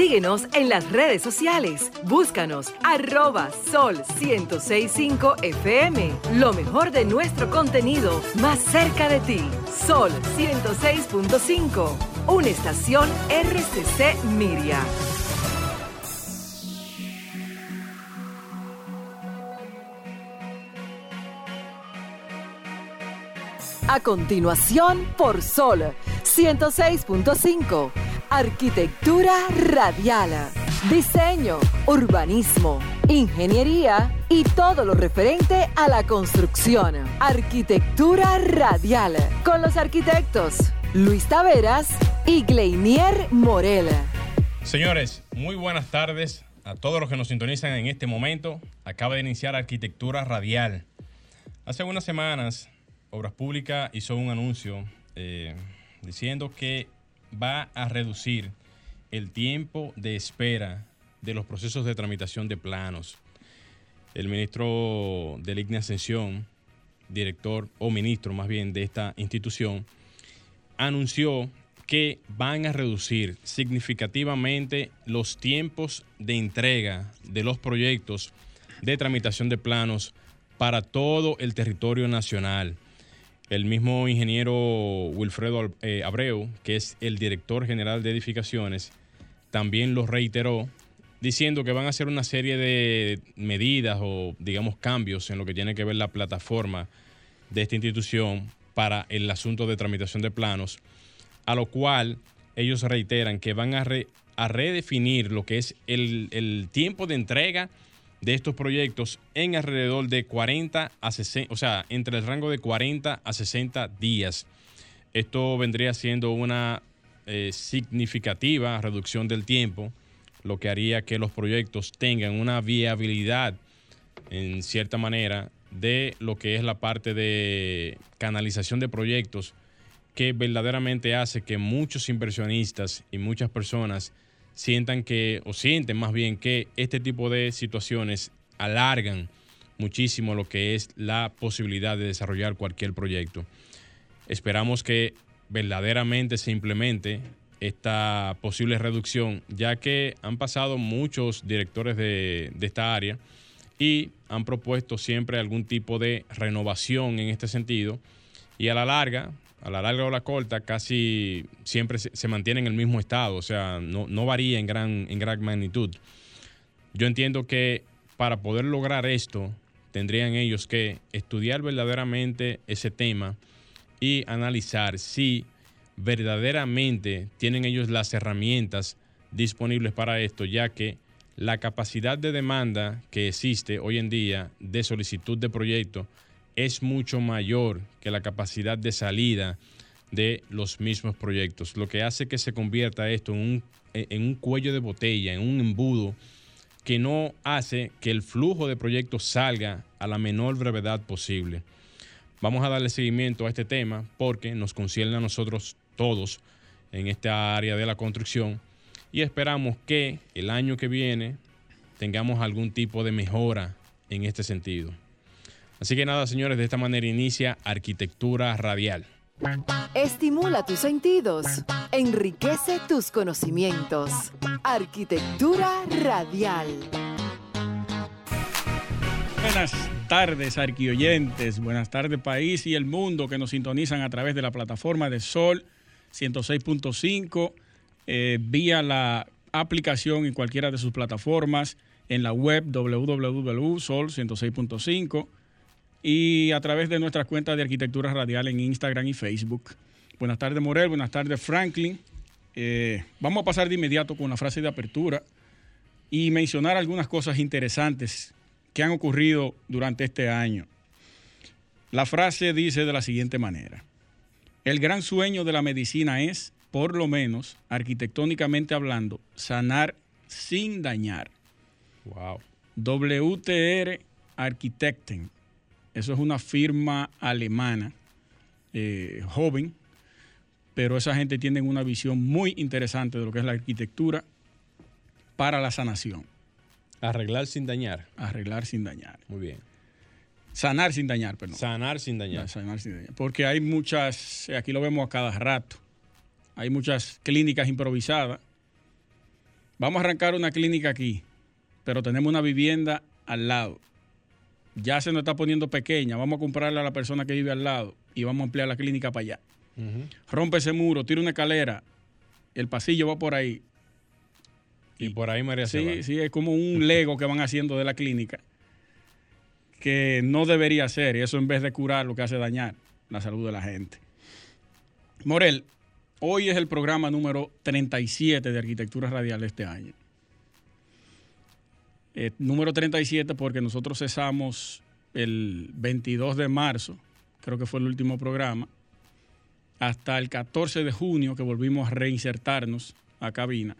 Síguenos en las redes sociales. Búscanos arroba sol 1065 FM. Lo mejor de nuestro contenido más cerca de ti. Sol 106.5. Una estación RCC Miria. A continuación, por Sol 106.5. Arquitectura radial. Diseño, urbanismo, ingeniería y todo lo referente a la construcción. Arquitectura radial. Con los arquitectos Luis Taveras y Gleinier Morel. Señores, muy buenas tardes a todos los que nos sintonizan en este momento. Acaba de iniciar Arquitectura Radial. Hace unas semanas Obras Públicas hizo un anuncio eh, diciendo que va a reducir el tiempo de espera de los procesos de tramitación de planos. El ministro de la Ascensión, director o ministro más bien de esta institución, anunció que van a reducir significativamente los tiempos de entrega de los proyectos de tramitación de planos para todo el territorio nacional. El mismo ingeniero Wilfredo eh, Abreu, que es el director general de edificaciones, también lo reiteró, diciendo que van a hacer una serie de medidas o, digamos, cambios en lo que tiene que ver la plataforma de esta institución para el asunto de tramitación de planos, a lo cual ellos reiteran que van a, redefinir lo que es el, el tiempo de entrega de estos proyectos en alrededor de 40 a 60, o sea, entre el rango de 40 a 60 días. Esto vendría siendo una eh, significativa reducción del tiempo, lo que haría que los proyectos tengan una viabilidad, en cierta manera, de lo que es la parte de canalización de proyectos, que verdaderamente hace que muchos inversionistas y muchas personas sientan que, o sienten más bien que este tipo de situaciones alargan muchísimo lo que es la posibilidad de desarrollar cualquier proyecto. Esperamos que verdaderamente se implemente esta posible reducción, ya que han pasado muchos directores de, de esta área y han propuesto siempre algún tipo de renovación en este sentido y a la larga a la larga o la corta, casi siempre se, mantiene en el mismo estado, o sea, no, varía en gran, en gran magnitud. Yo entiendo que para poder lograr esto, tendrían ellos que estudiar verdaderamente ese tema y analizar si verdaderamente tienen ellos las herramientas disponibles para esto, ya que la capacidad de demanda que existe hoy en día de solicitud de proyecto es mucho mayor que la capacidad de salida de los mismos proyectos, lo que hace que se convierta esto en un, en un cuello de botella, en un embudo que no hace que el flujo de proyectos salga a la menor brevedad posible. Vamos a darle seguimiento a este tema porque nos concierne a nosotros todos en esta área de la construcción y esperamos que el año que viene tengamos algún tipo de mejora en este sentido. Así que nada, señores, de esta manera inicia Arquitectura Radial. Estimula tus sentidos, enriquece tus conocimientos. Arquitectura Radial. Buenas tardes, arquioyentes. Buenas tardes, país y el mundo que nos sintonizan a través de la plataforma de Sol 106.5, eh, vía la aplicación en cualquiera de sus plataformas, en la web www.sol106.5 y a través de nuestras cuentas de arquitectura radial en Instagram y Facebook. Buenas tardes, Morel. Buenas tardes, Franklin. Eh, vamos a pasar de inmediato con la frase de apertura y mencionar algunas cosas interesantes que han ocurrido durante este año. La frase dice de la siguiente manera. El gran sueño de la medicina es, por lo menos, arquitectónicamente hablando, sanar sin dañar. Wow. WTR Architecten eso es una firma alemana, eh, joven, pero esa gente tiene una visión muy interesante de lo que es la arquitectura para la sanación. Arreglar sin dañar. Arreglar sin dañar. Muy bien. Sanar sin dañar, perdón. Sanar sin dañar. sanar sin dañar. Porque hay muchas, aquí lo vemos a cada rato, hay muchas clínicas improvisadas vamos a arrancar una clínica aquí, pero tenemos una vivienda al lado. Ya se nos está poniendo pequeña, vamos a comprarle a la persona que vive al lado y vamos a ampliar la clínica para allá. Rompe ese muro, tira una escalera, el pasillo va por ahí. Y por ahí María se Sí, va. sí, es como un lego que van haciendo de la clínica que no debería ser. Y eso en vez de curar lo que hace dañar la salud de la gente. Morel, hoy es el programa número 37 de Arquitectura Radial de este año. Eh, número 37 porque nosotros cesamos el 22 de marzo, creo que fue el último programa, hasta el 14 de junio que volvimos a reinsertarnos a cabina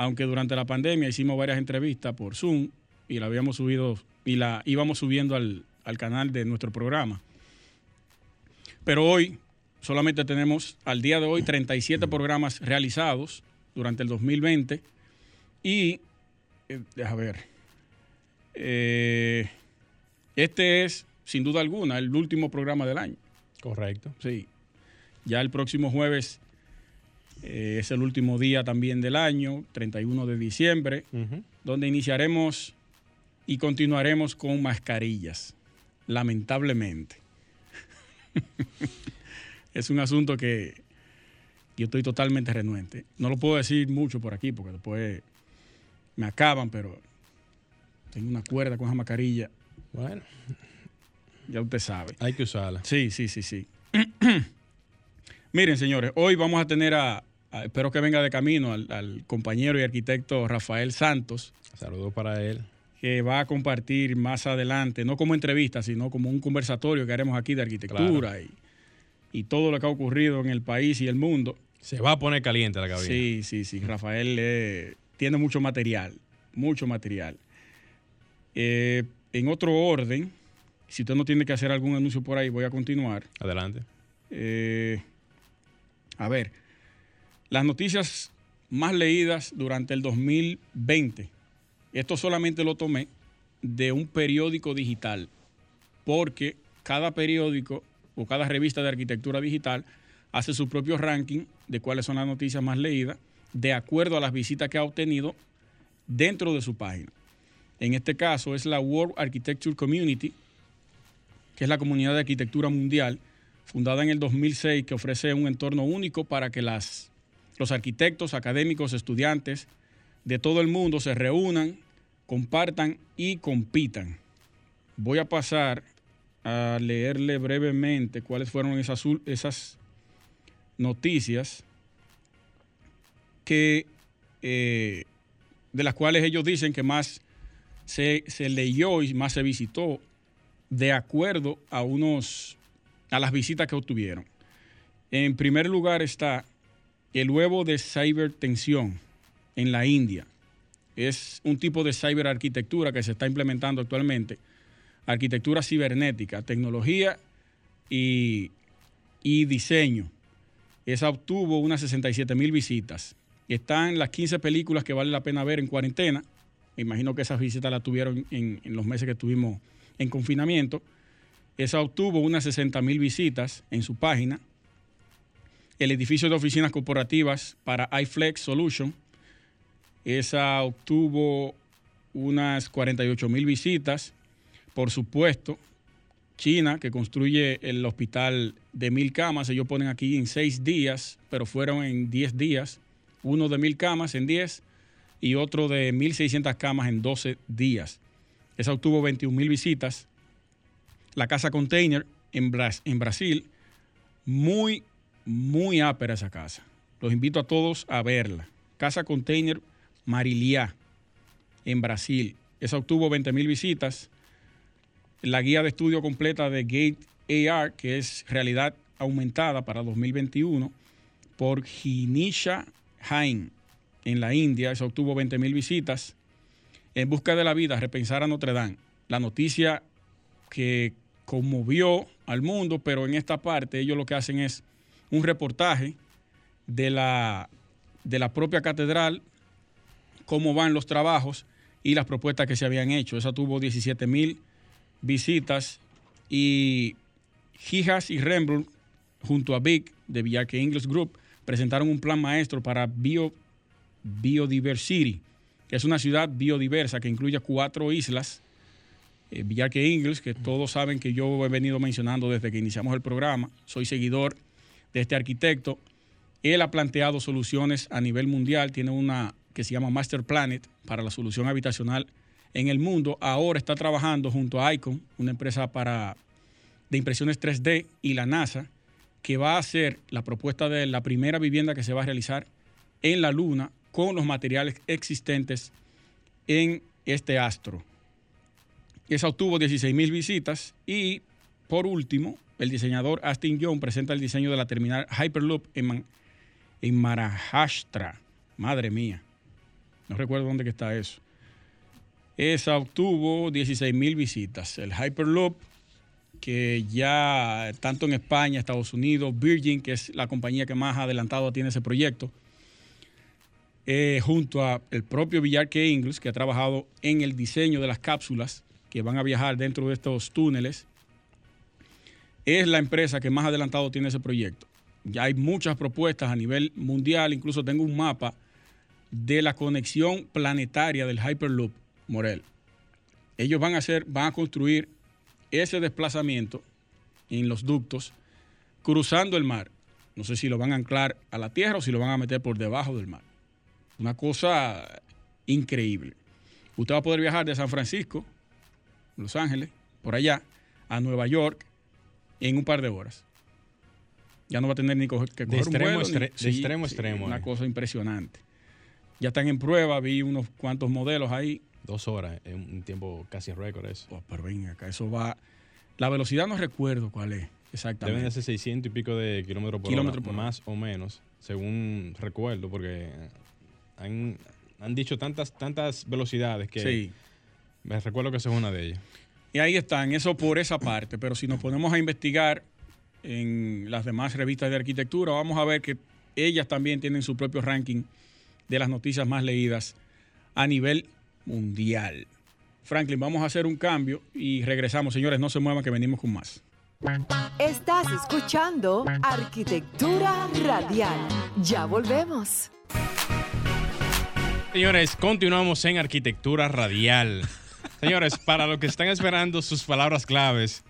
aunque durante la pandemia hicimos varias entrevistas por Zoom y la habíamos subido y la íbamos subiendo al, al canal de nuestro programa. Pero hoy solamente tenemos al día de hoy 37 programas realizados durante el 2020 y, eh, a ver, eh, este es sin duda alguna el último programa del año. Correcto. Sí, ya el próximo jueves eh, es el último día también del año, 31 de diciembre, donde iniciaremos y continuaremos con mascarillas, lamentablemente. es un asunto que yo estoy totalmente renuente. No lo puedo decir mucho por aquí porque después me acaban, pero tengo una cuerda con esa mascarilla, Bueno, ya usted sabe. hay que usarla. Sí, sí, sí, sí. Miren, señores, hoy vamos a tener a, a- espero que venga de camino, al, al compañero y arquitecto Rafael Santos, Saludos para él. que va a compartir más adelante, no como entrevista, sino como un conversatorio que haremos aquí de arquitectura y, y todo lo que ha ocurrido en el país y el mundo. Se va a poner caliente la cabina. Sí, sí, sí. Rafael eh, tiene mucho material, mucho material. Eh, en otro orden, si usted no tiene que hacer algún anuncio por ahí, voy a continuar. Adelante. Eh, a ver, las noticias más leídas durante el 2020. Esto solamente lo tomé de un periódico digital, porque cada periódico o cada revista de arquitectura digital hace su propio ranking de cuáles son las noticias más leídas de acuerdo a las visitas que ha obtenido dentro de su página. En este caso es la World Architecture Community, que es la comunidad de arquitectura mundial, fundada en el 2006, que ofrece un entorno único para que las, los arquitectos, académicos, estudiantes de todo el mundo se reúnan, compartan y compitan. Voy a pasar a leerle brevemente cuáles fueron esas, esas noticias que, eh, de las cuales ellos dicen que más se, leyó y más se visitó de acuerdo a unos a las visitas que obtuvieron. En primer lugar está el huevo de cibertensión en la India. Es un tipo de ciberarquitectura que se está implementando actualmente. Arquitectura cibernética, tecnología y, y diseño. Esa obtuvo unas 67 mil visitas. Están las 15 películas que vale la pena ver en cuarentena. Imagino que esas visitas las tuvieron en, en los meses que estuvimos en confinamiento. Esa obtuvo unas 60 mil visitas en su página. El edificio de oficinas corporativas para iFlex Solution. Esa obtuvo unas 48 mil visitas. Por supuesto, China, que construye el hospital de mil camas, ellos ponen aquí en seis días, pero fueron en 10 días. Uno de mil camas en 10 y otro de 1.600 camas en 12 días. Esa obtuvo 21 mil visitas. La casa container en, en Brasil, muy, muy ápera esa casa. Los invito a todos a verla. Casa container Mariliá en Brasil. Esa obtuvo 20 mil visitas. La guía de estudio completa de Gate AR, que es realidad aumentada para 2021, por Ginisha Jain en la India. Esa obtuvo 20 mil visitas. En busca de la vida, repensar a Notre Dame. La noticia que conmovió al mundo, pero en esta parte ellos lo que hacen es un reportaje de la, de la propia catedral, cómo van los trabajos y las propuestas que se habían hecho. Esa tuvo 17 mil visitas y Gijas y Rembrandt, junto a Big de Villarque English Group, presentaron un plan maestro para bio, Biodiversity, que es una ciudad biodiversa que incluye cuatro islas. Eh, Villarque Ingles, que todos saben que yo he venido mencionando desde que iniciamos el programa. Soy seguidor de este arquitecto. Él ha planteado soluciones a nivel mundial. Tiene una que se llama Master Planet para la solución habitacional en el mundo. Ahora está trabajando junto a Icon, una empresa para, de impresiones 3D, y la NASA, que va a hacer la propuesta de la primera vivienda que se va a realizar en la Luna con los materiales existentes en este astro. Esa obtuvo 16 mil visitas y, por último, el diseñador Astin Young presenta el diseño de la terminal Hyperloop en, en Maharashtra. Madre mía, no recuerdo dónde que está eso. Esa obtuvo 16 mil visitas. El Hyperloop, que ya tanto en España, Estados Unidos, Virgin, que es la compañía que más adelantado tiene ese proyecto, eh, junto a el propio Villarque Ingles, que ha trabajado en el diseño de las cápsulas que van a viajar dentro de estos túneles, es la empresa que más adelantado tiene ese proyecto. Ya hay muchas propuestas a nivel mundial, incluso tengo un mapa de la conexión planetaria del Hyperloop Morel. Ellos van a hacer, van a construir ese desplazamiento en los ductos cruzando el mar. No sé si lo van a anclar a la tierra o si lo van a meter por debajo del mar. Una cosa increíble. Usted va a poder viajar de San Francisco, Los Ángeles, por allá, a Nueva York en un par de horas. Ya no va a tener ni que coger de extremo, un vuelo. de extremo. Una eh. cosa impresionante. Ya están en prueba, vi unos cuantos modelos ahí. Dos horas, es un tiempo casi récord eso. Oh, pero ven acá, eso va. La velocidad no recuerdo cuál es exactamente. Deben de ser 600 y pico de kilómetros por Kilómetro hora, por hora. más o menos, según recuerdo, porque han, han dicho tantas, tantas velocidades que Sí. me recuerdo que esa es una de ellas. Y ahí están, eso por esa parte. Pero si nos ponemos a investigar en las demás revistas de arquitectura, vamos a ver que ellas también tienen su propio ranking de las noticias más leídas a nivel mundial. Franklin, vamos a hacer un cambio y regresamos. Señores, no se muevan que venimos con más. Estás escuchando Arquitectura Radial. Ya volvemos. Señores, continuamos en Arquitectura Radial. Señores, para los que están esperando sus palabras claves,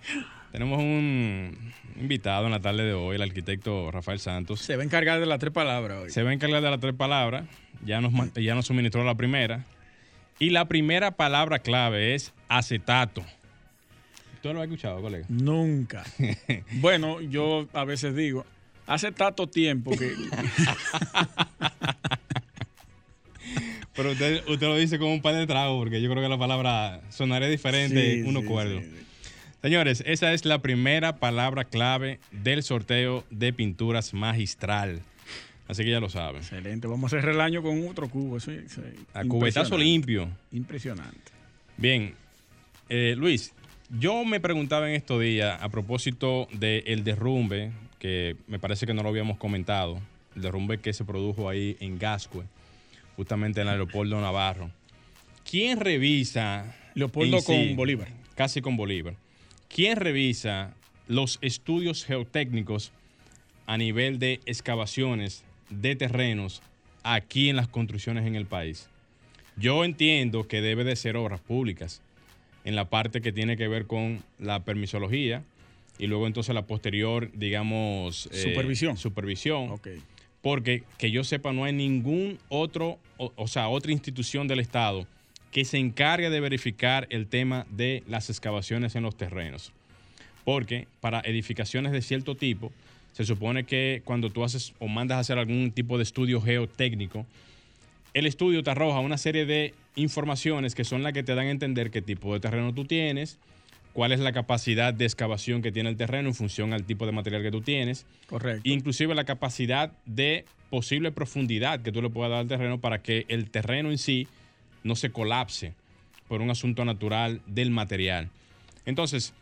tenemos un invitado en la tarde de hoy, el arquitecto Rafael Santos. Se va a encargar de las tres palabras hoy. Se va a encargar de las tres palabras. Ya nos, ya nos suministró la primera. Y la primera palabra clave es acetato. ¿Tú lo has escuchado, colega? Nunca. bueno, yo a veces digo, hace tanto tiempo que... Pero usted, usted lo dice como un par de tragos, porque yo creo que la palabra sonaría diferente Sí, uno sí, cuerdo. sí. Señores, esa es la primera palabra clave del sorteo de pinturas magistral. Así que ya lo saben. Excelente. Vamos a cerrar el año con otro cubo. Eso, eso- A cubetazo limpio. Impresionante. Bien, eh, Luis, yo me preguntaba en estos días a propósito del derrumbe, que me parece que no lo habíamos comentado, el derrumbe que se produjo ahí en Gascue, justamente en el aeropuerto Navarro. ¿Quién revisa... Leopoldo sí- con Bolívar. Casi con Bolívar. ¿Quién revisa los estudios geotécnicos a nivel de excavaciones de terrenos aquí en las construcciones en el país? Yo entiendo que debe de ser obras públicas en la parte que tiene que ver con la permisología y luego entonces la posterior, digamos... eh, Supervisión. Supervisión. Ok. Porque que yo sepa, no hay ningún otro, o, sea, otra institución del Estado que se encargue de verificar el tema de las excavaciones en los terrenos. Porque para edificaciones de cierto tipo, se supone que cuando tú haces o mandas a hacer algún tipo de estudio geotécnico, el estudio te arroja una serie de informaciones que son las que te dan a entender qué tipo de terreno tú tienes, cuál es la capacidad de excavación que tiene el terreno en función al tipo de material que tú tienes, Correcto. inclusive la capacidad de posible profundidad que tú le puedas dar al terreno para que el terreno en sí no se colapse por un asunto natural del material. Entonces,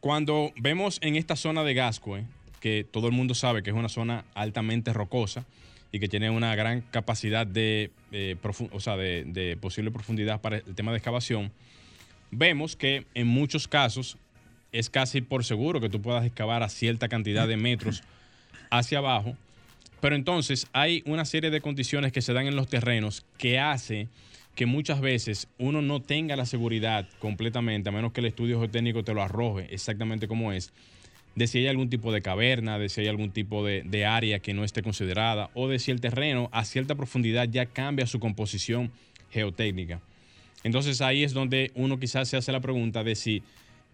cuando vemos en esta zona de Gascue, que todo el mundo sabe que es una zona altamente rocosa y que tiene una gran capacidad de, eh, o sea, de, de posible profundidad para el tema de excavación, vemos que en muchos casos es casi por seguro que tú puedas excavar a cierta cantidad de metros hacia abajo pero entonces hay una serie de condiciones que se dan en los terrenos que hace que muchas veces uno no tenga la seguridad completamente, a menos que el estudio geotécnico te lo arroje exactamente como es, de si hay algún tipo de caverna, de si hay algún tipo de, de, área que no esté considerada, o de si el terreno a cierta profundidad ya cambia su composición geotécnica. Entonces ahí es donde uno quizás se hace la pregunta de si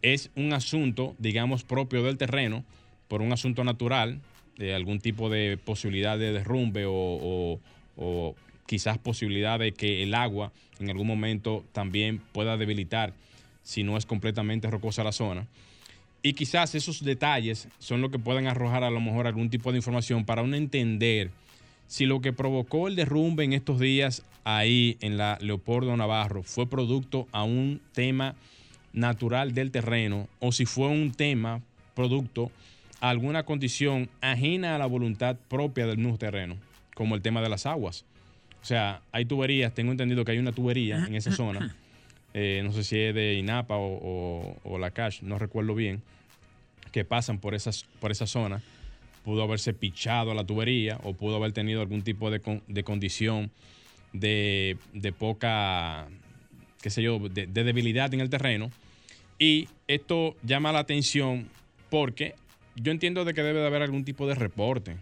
es un asunto, digamos, propio del terreno, por un asunto natural, de algún tipo de posibilidad de derrumbe o, o, quizás posibilidad de que el agua en algún momento también pueda debilitar si no es completamente rocosa la zona. Y quizás esos detalles son lo que pueden arrojar a lo mejor algún tipo de información para uno entender si lo que provocó el derrumbe en estos días ahí en la Leopoldo Navarro fue producto a un tema natural del terreno o si fue un tema producto a alguna condición ajena a la voluntad propia del mismo terreno, como el tema de las aguas. O sea, hay tuberías, tengo entendido que hay una tubería en esa zona, eh, no sé si es de INAPA o, la CASH, no recuerdo bien, que pasan por, esas, por esa zona. Pudo haberse pichado la tubería o pudo haber tenido algún tipo de, de condición de, de, poca, qué sé yo, de, de debilidad en el terreno. Y esto llama la atención porque yo entiendo de que debe de haber algún tipo de reporte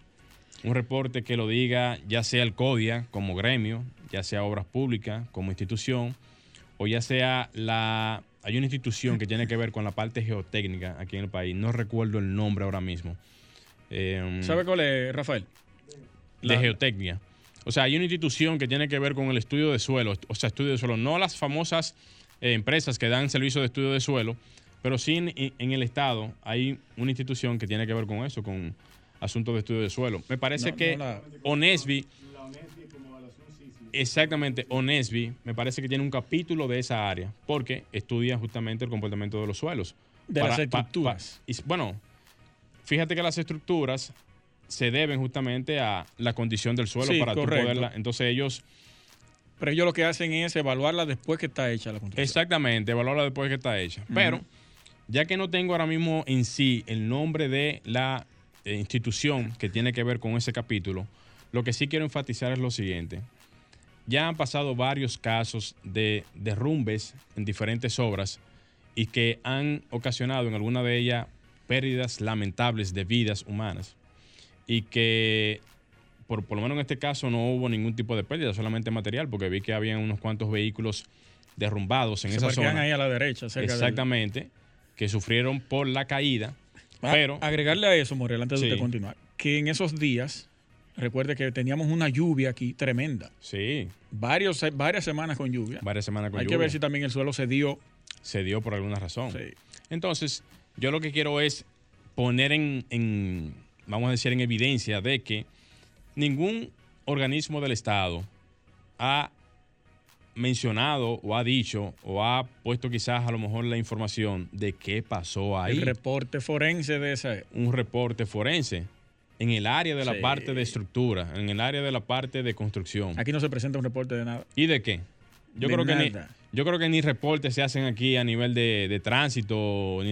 un reporte que lo diga ya sea el CODIA como gremio, ya sea Obras Públicas como institución, o ya sea la... Hay una institución que tiene que ver con la parte geotécnica aquí en el país, no recuerdo el nombre ahora mismo. Eh, ¿Sabe cuál es, Rafael? De geotécnica. O sea, hay una institución que tiene que ver con el estudio de suelo, o sea, estudio de suelo, no las famosas eh, empresas que dan servicio de estudio de suelo, pero sí en, el Estado hay una institución que tiene que ver con eso, con asuntos de estudio de suelo. Me parece que Onesby, exactamente, Onesby, me parece que tiene un capítulo de esa área, porque estudia justamente el comportamiento de los suelos. De las estructuras. y, bueno, fíjate que las estructuras se deben justamente a la condición del suelo para poderla. Entonces ellos. Pero ellos lo que hacen es evaluarla después que está hecha la construcción. Exactamente, evaluarla después que está hecha. Pero, ya que no tengo ahora mismo en sí el nombre de la eh, institución que tiene que ver con ese capítulo, lo que sí quiero enfatizar es lo siguiente. Ya han pasado varios casos de derrumbes en diferentes obras y que han ocasionado en alguna de ellas pérdidas lamentables de vidas humanas y que por, por lo menos en este caso no hubo ningún tipo de pérdida, solamente material, porque vi que había unos cuantos vehículos derrumbados en esa zona. ahí a la derecha, Exactamente, que sufrieron por la caída Ah, pero, agregarle a eso, Morel, antes de continuar, que en esos días, recuerde que teníamos una lluvia aquí tremenda. Sí. Varios, varias semanas con lluvia. Varias semanas con lluvia. Hay que ver si también el suelo se dio. Se dio por alguna razón. Sí. Entonces, yo lo que quiero es poner en, en, vamos a decir, en evidencia de que ningún organismo del Estado ha mencionado o ha dicho o ha puesto quizás a lo mejor la información de qué pasó ahí. El reporte forense de ese. Un reporte forense en el área de la parte de estructura, en el área de la parte de construcción. Aquí no se presenta un reporte de nada. ¿Y de qué? Yo creo que ni, yo creo que ni reportes se hacen aquí a nivel de, tránsito.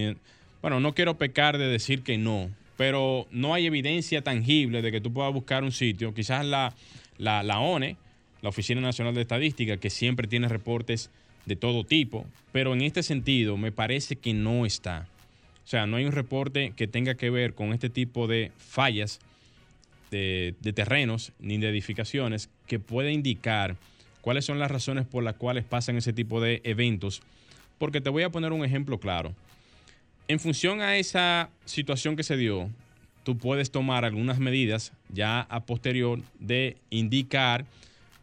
bueno, no quiero pecar de decir que no, pero no hay evidencia tangible de que tú puedas buscar un sitio. Quizás la, la, la ONE la Oficina Nacional de Estadística, que siempre tiene reportes de todo tipo, pero en este sentido me parece que no está. O sea, no hay un reporte que tenga que ver con este tipo de fallas de, terrenos ni de edificaciones que pueda indicar cuáles son las razones por las cuales pasan ese tipo de eventos. Porque te voy a poner un ejemplo claro. En función a esa situación que se dio, tú puedes tomar algunas medidas ya a posterior de indicar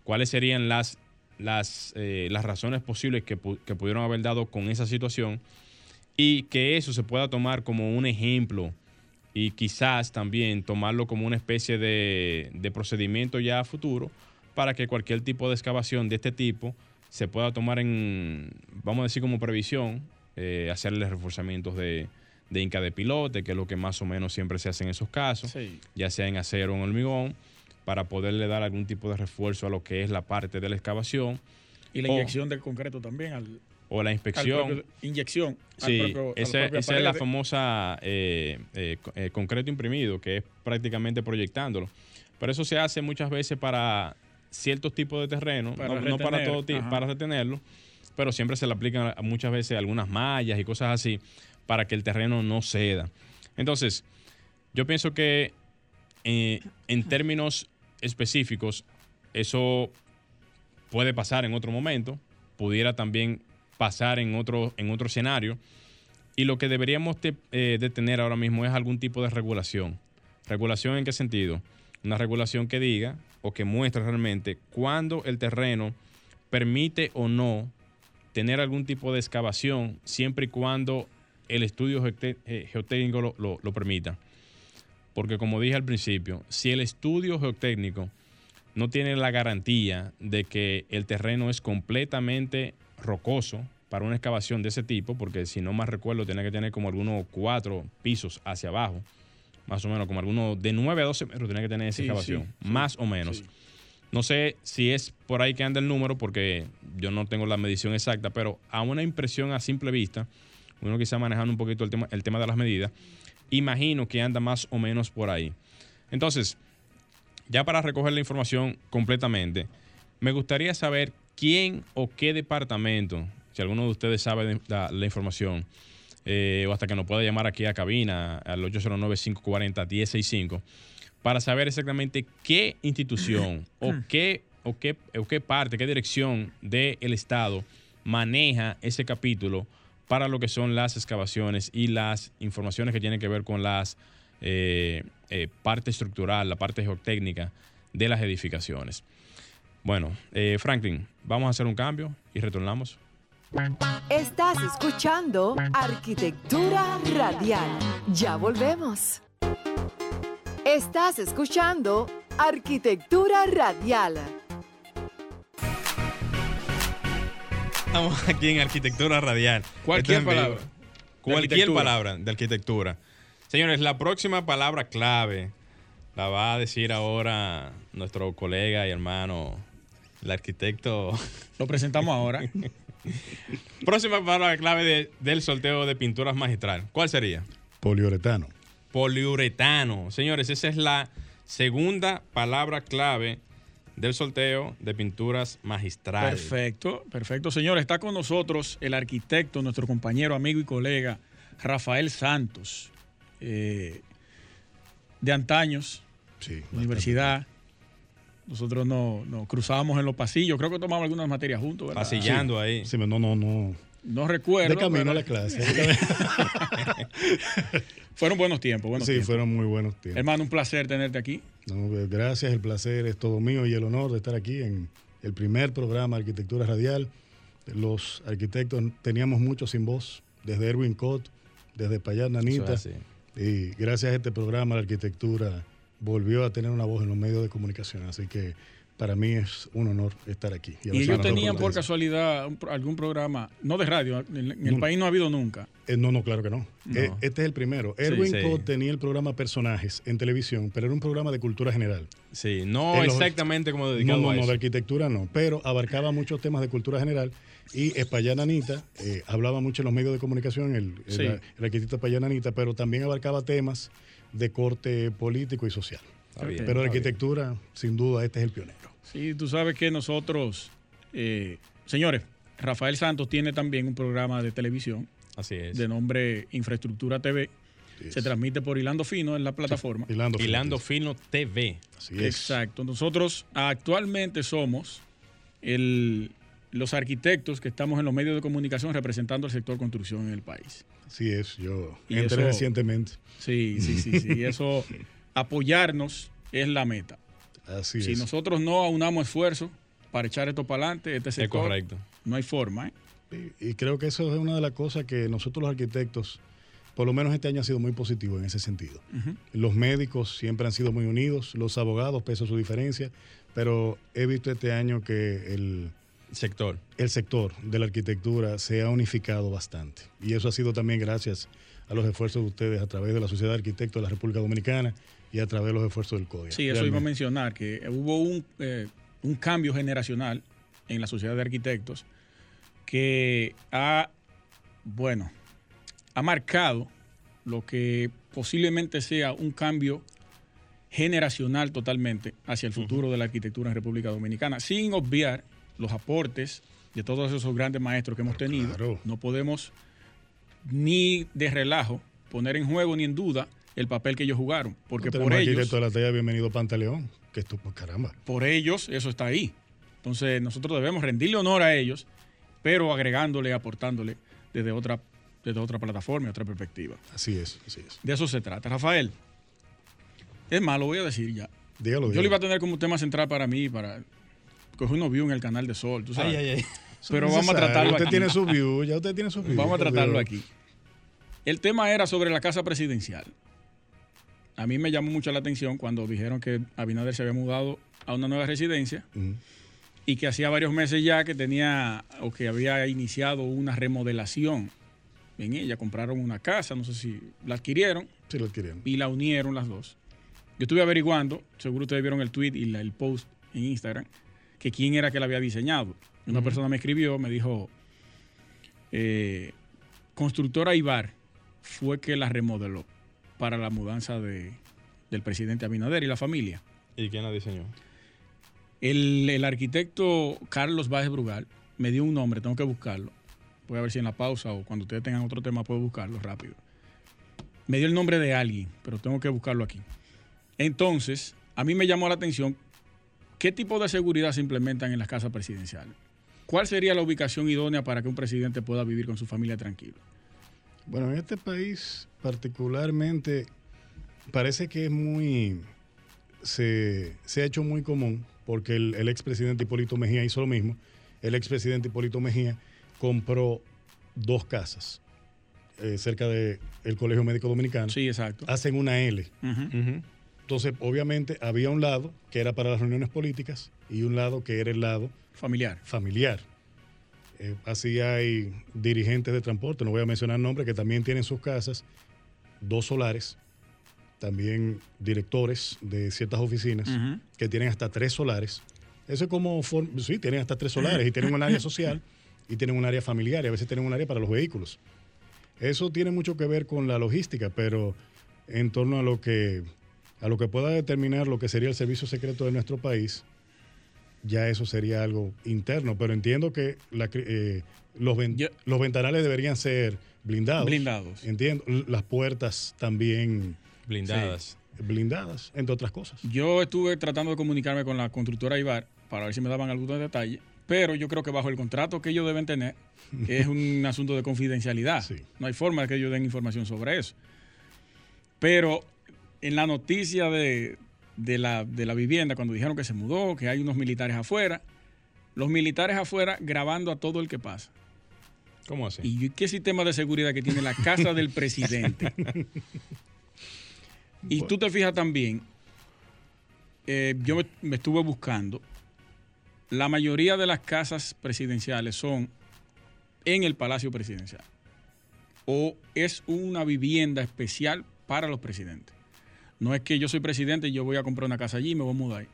cuáles serían las, las, eh, las razones posibles que, pudieron haber dado con esa situación y que eso se pueda tomar como un ejemplo y quizás también tomarlo como una especie de, procedimiento ya a futuro para que cualquier tipo de excavación de este tipo se pueda tomar en, vamos a decir, como previsión, eh, hacerle reforzamientos de, de inca de pilote, que es lo que más o menos siempre se hace en esos casos, ya sea en acero o en hormigón para poderle dar algún tipo de refuerzo a lo que es la parte de la excavación. Y la inyección de concreto también al, o la inspección. inyección. Sí, esa, es la famosa eh, eh, eh, concreto imprimido, que es prácticamente proyectándolo. Pero eso se hace muchas veces para ciertos tipos de terreno, Para no, no para todo tipo, para retenerlo, pero siempre se le aplican muchas veces algunas mallas y cosas así para que el terreno no ceda. Entonces, yo pienso que eh, en términos específicos, eso puede pasar en otro momento, pudiera también pasar en otro, en otro escenario. Y lo que deberíamos de, eh, de tener ahora mismo es algún tipo de regulación. ¿Regulación en qué sentido? Una regulación que diga o que muestre realmente cuándo el terreno permite o no tener algún tipo de excavación siempre y cuando el estudio eh, geotécnico lo, lo- lo permita. Porque como dije al principio, si el estudio geotécnico no tiene la garantía de que el terreno es completamente rocoso para una excavación de ese tipo, porque si no más recuerdo, tiene que tener como algunos cuatro pisos hacia abajo, más o menos, como algunos de 9 a 12 metros tiene que tener esa Sí, excavación, sí, sí. más o menos. No sé si es por ahí que anda el número, porque yo no tengo la medición exacta, pero a una impresión a simple vista, uno quizá manejando un poquito el tema, el tema de las medidas, imagino que anda más o menos por ahí. Entonces, ya para recoger la información completamente, me gustaría saber quién o qué departamento, si alguno de ustedes sabe la información, eh, o hasta que nos pueda llamar aquí a cabina al 809-540-1065, para saber exactamente qué institución o qué, o qué, o qué parte, qué dirección del Estado maneja ese capítulo para lo que son las excavaciones y las informaciones que tienen que ver con las eh, eh, parte estructural, la parte geotécnica de las edificaciones. Bueno, eh, Franklin, vamos a hacer un cambio y retornamos. Estás escuchando Arquitectura Radial. Ya volvemos. Estás escuchando Arquitectura Radial. Estamos aquí en Arquitectura Radial. Cualquier palabra Cualquier palabra de arquitectura. Señores, la próxima palabra clave la va a decir ahora nuestro colega y hermano, el arquitecto. Lo presentamos ahora. próxima palabra clave de- del sorteo de pinturas magistral. ¿Cuál sería? Poliuretano. Poliuretano. Señores, esa es la segunda palabra clave del sorteo de pinturas magistrales. Perfecto, perfecto. Señor, está con nosotros el arquitecto, nuestro compañero, amigo y colega, Rafael Santos, eh, de antaños, Sí. universidad. Nosotros nos no cruzábamos en los pasillos, creo que tomamos algunas materias juntos, ¿verdad? Pasillando ahí. Sí, no, no, no. No recuerdo. De camino pero a la clase. Fueron buenos tiempos, buenos sí, tiempos. fueron muy buenos tiempos. Hermano, un placer tenerte aquí. No, gracias, el placer es todo mío y el honor de estar aquí en el primer programa de Arquitectura Radial. Los arquitectos teníamos mucho sin voz, desde Erwin Cott, desde Payar Nanita. Es. Y gracias a este programa la arquitectura volvió a tener una voz en los medios de comunicación. Así que para mí es un honor estar aquí. Y haber ellos tenían por casualidad algún programa, no de radio, en, en el país no ha habido nunca. Eh, no, no, claro que no. No. Eh, este es el primero. Erwin sí. Tenía el programa Personajes en televisión, pero era un programa de cultura general. Sí, no los- exactamente como No, dedicado no, a no, eso. de arquitectura no, pero abarcaba muchos temas de cultura general y Espallán Anita eh, hablaba mucho en los medios de comunicación, el, el- Sí. el arquitecto Anita, pero también abarcaba temas de corte político y social. Está bien, pero está arquitectura, sin duda, este es el pionero. Sí, tú sabes que nosotros, eh, señores, Rafael Santos tiene también un programa de televisión. Así es. de nombre Infraestructura TV. Se transmite por Hilando Fino en la plataforma. Hilando, Hilando Fino. Fino TV. Así es. Exacto. Nosotros actualmente somos el- los arquitectos que estamos en los medios de comunicación representando el sector construcción en el país. Así es, yo Y entré eso- recientemente. Sí, sí, sí, sí. Y eso, apoyarnos es la meta. Así Si es. nosotros no aunamos esfuerzos para echar esto para adelante, este Es sector, correcto. no hay forma. ¿eh? Y, y creo que eso es una de las cosas que nosotros los arquitectos, por lo menos este año ha sido muy positivo en ese sentido. Los médicos siempre han sido muy unidos, los abogados, pese a su diferencia, pero he visto este año que el, Sector. el sector de la arquitectura se ha unificado bastante. Y eso ha sido también gracias a los esfuerzos de ustedes a través de la Sociedad de Arquitectos de la República Dominicana y a través de los esfuerzos del CODIA. Sí, eso iba a Realmente. mencionar, que hubo un, eh, un cambio generacional en la sociedad de arquitectos que ha, bueno, ha marcado lo que posiblemente sea un cambio generacional totalmente hacia el futuro de la arquitectura en República Dominicana, sin obviar los aportes de todos esos grandes maestros que hemos tenido. Claro. No podemos ni de relajo poner en juego ni en duda el papel que ellos jugaron, porque por ellos, directo de la talla, bienvenido Pantaleón, que esto, pues, caramba. por ellos eso está ahí. Entonces nosotros debemos rendirle honor a ellos, pero agregándole, aportándole desde otra, desde otra plataforma y otra perspectiva. Así es, así es. De eso se trata. Rafael, es más, lo voy a decir ya. Dígalo, Yo dígalo. lo iba a tener como tema central para mí, para coger unos views en el canal de Sol, tú sabes. Ay, ay, ay. Eso Pero vamos a tratarlo Usted aquí. tiene su view, ya usted tiene su view. Vamos a tratarlo aquí. El tema era sobre la casa presidencial. A mí me llamó mucho la atención cuando dijeron que Abinader se había mudado a una nueva residencia y que hacía varios meses ya que tenía o que había iniciado una remodelación en ella. Compraron una casa, no sé si la adquirieron Sí, lo adquirieron. y la unieron las dos. Yo estuve averiguando, seguro ustedes vieron el tweet y la- el post en Instagram, que quién era que la había diseñado. Una persona me escribió, me dijo, eh, Constructora Ibar fue que la remodeló para la mudanza de, del presidente Abinader y la familia. ¿Y quién la diseñó? El, el arquitecto Carlos Báez Brugal me dio un nombre, tengo que buscarlo. Voy a ver si en la pausa o cuando ustedes tengan otro tema puedo buscarlo rápido. Me dio el nombre de alguien, pero tengo que buscarlo aquí. Entonces, a mí me llamó la atención qué tipo de seguridad se implementan en las casas presidenciales. ¿Cuál sería la ubicación idónea para que un presidente pueda vivir con su familia tranquilo? Bueno, en este país particularmente parece que es muy, se, se ha hecho muy común, porque el, el expresidente Hipólito Mejía hizo lo mismo. El expresidente Hipólito Mejía compró dos casas eh, cerca del Colegio Médico Dominicano. Sí, exacto. Hacen una L. Entonces, obviamente, había un lado que era para las reuniones políticas y un lado que era el lado Familiar. familiar. Eh, así hay dirigentes de transporte, no voy a mencionar nombres, que también tienen sus casas, dos solares, también directores de ciertas oficinas que tienen hasta tres solares. Eso es como, sí, tienen hasta tres solares y tienen un área social y tienen un área familiar y a veces tienen un área para los vehículos. Eso tiene mucho que ver con la logística, pero en torno a lo que a lo que pueda determinar lo que sería el servicio secreto de nuestro país, ya eso sería algo interno. Pero entiendo que la eh, los, ven- Yo- los ventanales deberían ser blindados. Blindados. Entiendo. Las puertas también Blindadas. blindadas, entre otras cosas. Yo estuve tratando de comunicarme con la constructora Ibar para ver si me daban algunos detalles, pero yo creo que bajo el contrato que ellos deben tener es un asunto de confidencialidad. Sí. No hay forma de que ellos den información sobre eso. Pero en la noticia de, de la, de la vivienda, cuando dijeron que se mudó, que hay unos militares afuera, los militares afuera grabando a todo el que pasa. ¿Cómo así? ¿Y qué sistema de seguridad que tiene la casa del presidente? y tú te fijas también, eh, yo me, me estuve buscando, la mayoría de las casas presidenciales son en el Palacio Presidencial. O es una vivienda especial para los presidentes. No es que yo soy presidente y yo voy a comprar una casa allí y me voy a mudar ahí.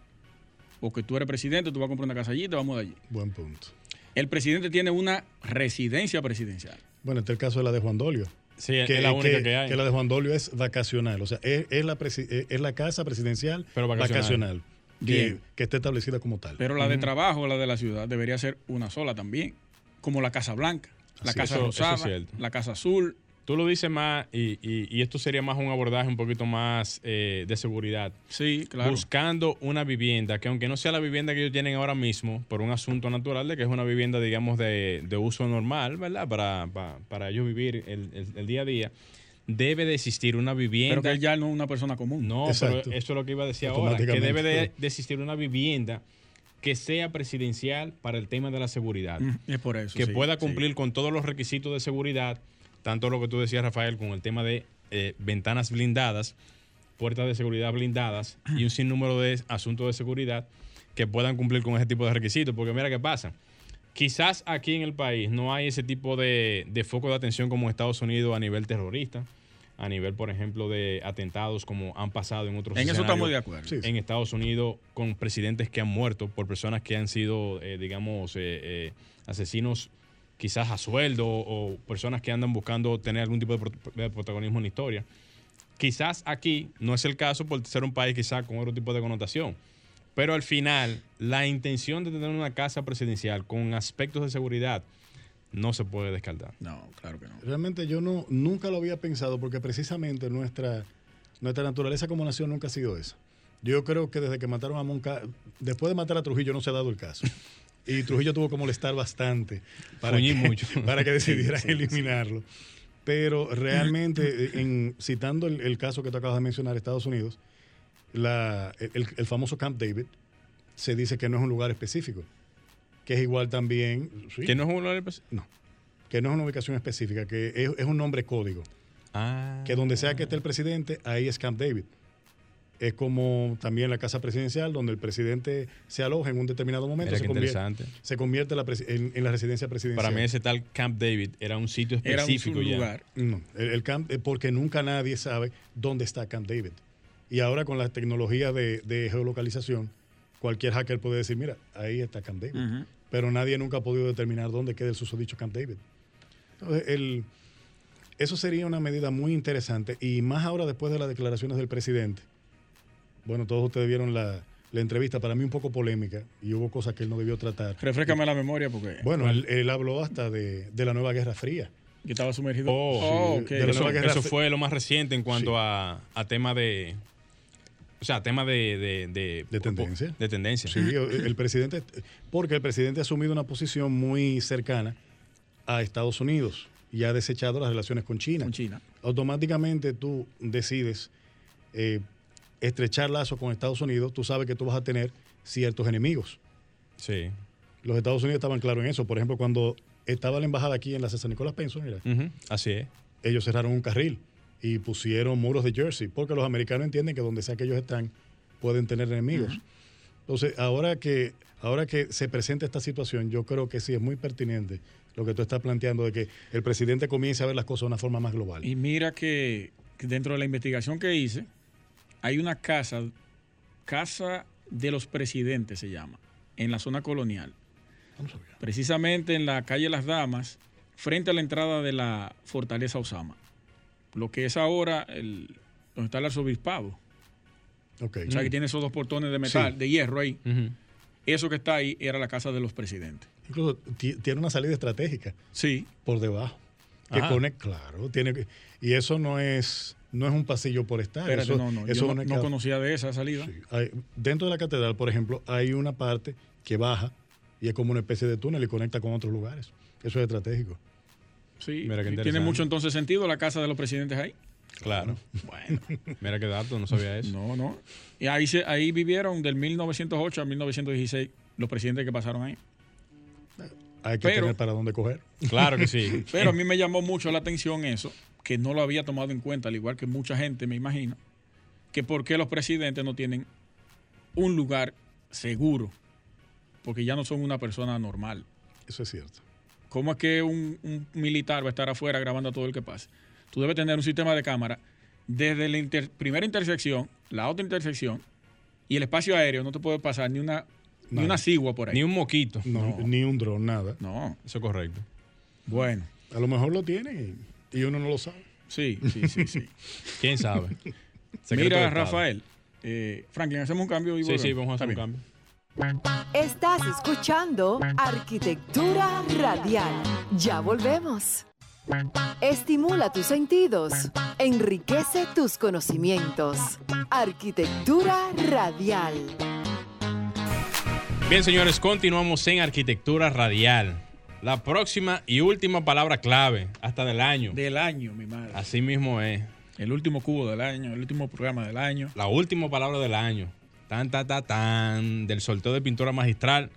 O que tú eres presidente, tú vas a comprar una casa allí y te vas a mudar allí. Buen punto. El presidente tiene una residencia presidencial. Bueno, este es el caso de la de Juan Dolio. Sí, es la única que, hay. que la de Juan Dolio es vacacional. O sea, es, es la, presi- es- es la casa presidencial Pero vacacional. que, Bien. que está establecida como tal. Pero la de trabajo, la de la ciudad, debería ser una sola también. Como la Casa Blanca, la Así Casa es. Es Rosada, la Casa Azul. Tú lo dices más, y, y- y esto sería más un abordaje un poquito más eh, de seguridad. Sí, claro. Buscando una vivienda que aunque no sea la vivienda que ellos tienen ahora mismo, por un asunto natural de que es una vivienda, digamos, de, de uso normal, ¿verdad? Para, para, para ellos vivir el, el- el día a día, debe de existir una vivienda. Pero que él ya no es una persona común. No, Exacto. pero eso es lo que iba a decir ahora, que debe de, de existir una vivienda que sea presidencial para el tema de la seguridad Mm, Es por eso. que sí, pueda sí. cumplir con todos los requisitos de seguridad, tanto lo que tú decías, Rafael, con el tema de eh, ventanas blindadas, puertas de seguridad blindadas y un sinnúmero de asuntos de seguridad que puedan cumplir con ese tipo de requisitos. Porque mira qué pasa. Quizás aquí en el país no hay ese tipo de, de foco de atención como en Estados Unidos a nivel terrorista, a nivel, por ejemplo, de atentados como han pasado en otros En eso estamos de acuerdo. Sí. en Estados Unidos con presidentes que han muerto por personas que han sido, eh, digamos, eh, eh, asesinos quizás a sueldo o personas que andan buscando tener algún tipo de, pro- de protagonismo en la historia. quizás aquí no es el caso por ser un país quizás con otro tipo de connotación. Pero al final, la intención de tener una casa presidencial con aspectos de seguridad no se puede descartar. No, claro que no. Realmente yo no, nunca lo había pensado porque precisamente nuestra, nuestra naturaleza como nación nunca ha sido esa. Yo creo que desde que mataron a Monca, después de matar a Trujillo no se ha dado el caso. Y Trujillo tuvo que molestar bastante para, que, mucho. para que decidieran eliminarlo. Pero realmente, en, citando el, el caso que tú acabas de mencionar, Estados Unidos, la- el, el famoso Camp David se dice que no es un lugar específico, que es igual también... ¿Que no es un lugar especi- no, que no es una ubicación específica, que es, es un nombre código. Ah. Que donde sea que esté el presidente, ahí es Camp David. Es como también la casa presidencial, donde el presidente se aloja en un determinado momento, se convierte, interesante. se convierte la en, en la residencia presidencial. Para mí ese tal Camp David era un sitio Era un específico ya. lugar. No, el, el camp, eh, porque nunca nadie sabe dónde está Camp David. Y ahora con la tecnología de, de geolocalización, cualquier hacker puede decir, mira, ahí está Camp David. Pero nadie nunca ha podido determinar dónde queda el susodicho Camp David. Entonces, el- eso sería una medida muy interesante. Y más ahora después de las declaraciones del presidente. Bueno, todos ustedes vieron la, la entrevista, para mí un poco polémica, y hubo cosas que él no debió tratar. Refrescame la memoria porque Bueno, él, él habló hasta de, de la nueva Guerra Fría. yo estaba sumergido. Oh, ok. de la Eso, nueva fue lo más reciente en cuanto Sí. a, a tema de. O sea, tema de. De, de, De tendencia. De tendencia. Sí, el el presidente, porque el presidente ha asumido una posición muy cercana a Estados Unidos y ha desechado las relaciones con China. Con China. Automáticamente tú decides eh, estrechar lazos con Estados Unidos, tú sabes que tú vas a tener ciertos enemigos. Sí. Los Estados Unidos estaban claros en eso. Por ejemplo, cuando estaba la embajada aquí en la César Nicolás Penson, mira, Así es. ellos cerraron un carril y pusieron muros de jersey, porque los americanos entienden que donde sea que ellos están pueden tener enemigos. Entonces, ahora que, ahora que se presenta esta situación, yo creo que sí es muy pertinente lo que tú estás planteando de que el presidente comience a ver las cosas de una forma más global. Y mira que dentro de la investigación que hice, hay una casa, Casa de los Presidentes se llama, en la zona colonial. Vamos a ver. Precisamente en la calle Las Damas, frente a la entrada de la Fortaleza Osama. Lo que es ahora el, donde está el arzobispado. Ok. O sea, que tiene esos dos portones de metal, Sí. de hierro ahí. Eso que está ahí era la casa de los presidentes. Incluso ti- tiene una salida estratégica Sí, por debajo. Que Ajá. conecta, claro, tiene que- y eso no es, no es un pasillo por estar. espérate, eso, no, no. eso Yo no, conocía de esa salida. Sí. Hay- dentro de la catedral, por ejemplo, hay una parte que baja y es como una especie de túnel y conecta con otros lugares. Eso es estratégico. Sí, Mira qué sí, tiene mucho entonces sentido la casa de los presidentes ahí. Claro. Bueno, Mira qué dato, no sabía eso. no, no. Y ahí, se, ahí vivieron del 1908 a 1916 los presidentes que pasaron ahí. Hay que Pero- tener para dónde coger. Claro que sí. Pero a mí me llamó mucho la atención eso, que no lo había tomado en cuenta, al igual que mucha gente, me imagino, que por qué los presidentes no tienen un lugar seguro, porque ya no son una persona normal. Eso es cierto. ¿Cómo es que un, un militar va a estar afuera grabando a todo el que pase? Tú debes tener un sistema de cámara desde la inter- primera intersección, la otra intersección y el espacio aéreo. No te puede pasar ni una, ni Nada. una cigua por ahí. Ni un moquito. No, No. Ni un dron, nada. No. Eso es correcto. Bueno, A lo mejor lo tiene y, y uno no lo sabe. sí, sí, sí, sí. ¿Quién sabe? Secreto Mira. Rafael, eh, Franklin, hacemos un cambio y Sí, sí, vamos a hacer un cambio. Estás escuchando Arquitectura Radial. Ya volvemos. Estimula tus sentidos, enriquece tus conocimientos. Arquitectura Radial. Bien, señores, continuamos en arquitectura radial. La próxima y última palabra clave, hasta del año. Del año, mi madre. Así mismo es. El último cubo del año, el último programa del año. La última palabra del año. Tan, tan, tan, tan. Del sorteo de pintura magistral.